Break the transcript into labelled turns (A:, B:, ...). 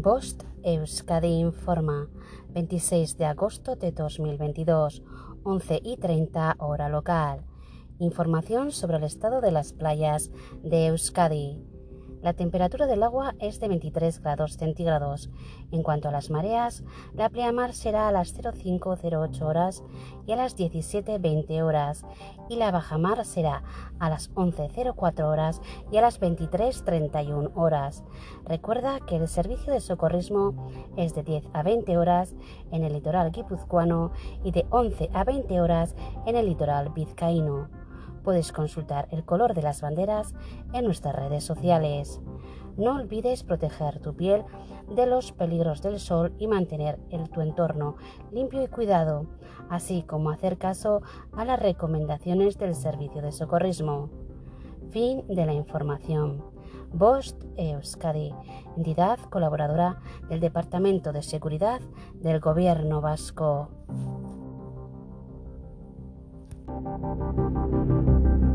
A: Bost Euskadi informa 26 de agosto de 2022, 11 y 30 hora local. Información sobre el estado de las playas de Euskadi. La temperatura del agua es de 23 grados centígrados. En cuanto a las mareas, la pleamar será a las 0508 horas y a las 1720 horas y la bajamar será a las 1104 horas y a las 2331 horas. Recuerda que el servicio de socorrismo es de 10 a 20 horas en el litoral guipuzcoano y de 11 a 20 horas en el litoral vizcaíno. Puedes consultar el color de las banderas en nuestras redes sociales. No olvides proteger tu piel de los peligros del sol y mantener tu entorno limpio y cuidado, así como hacer caso a las recomendaciones del Servicio de Socorrismo. Fin de la información. Bost Euskadi, entidad colaboradora del Departamento de Seguridad del Gobierno Vasco. Thank you.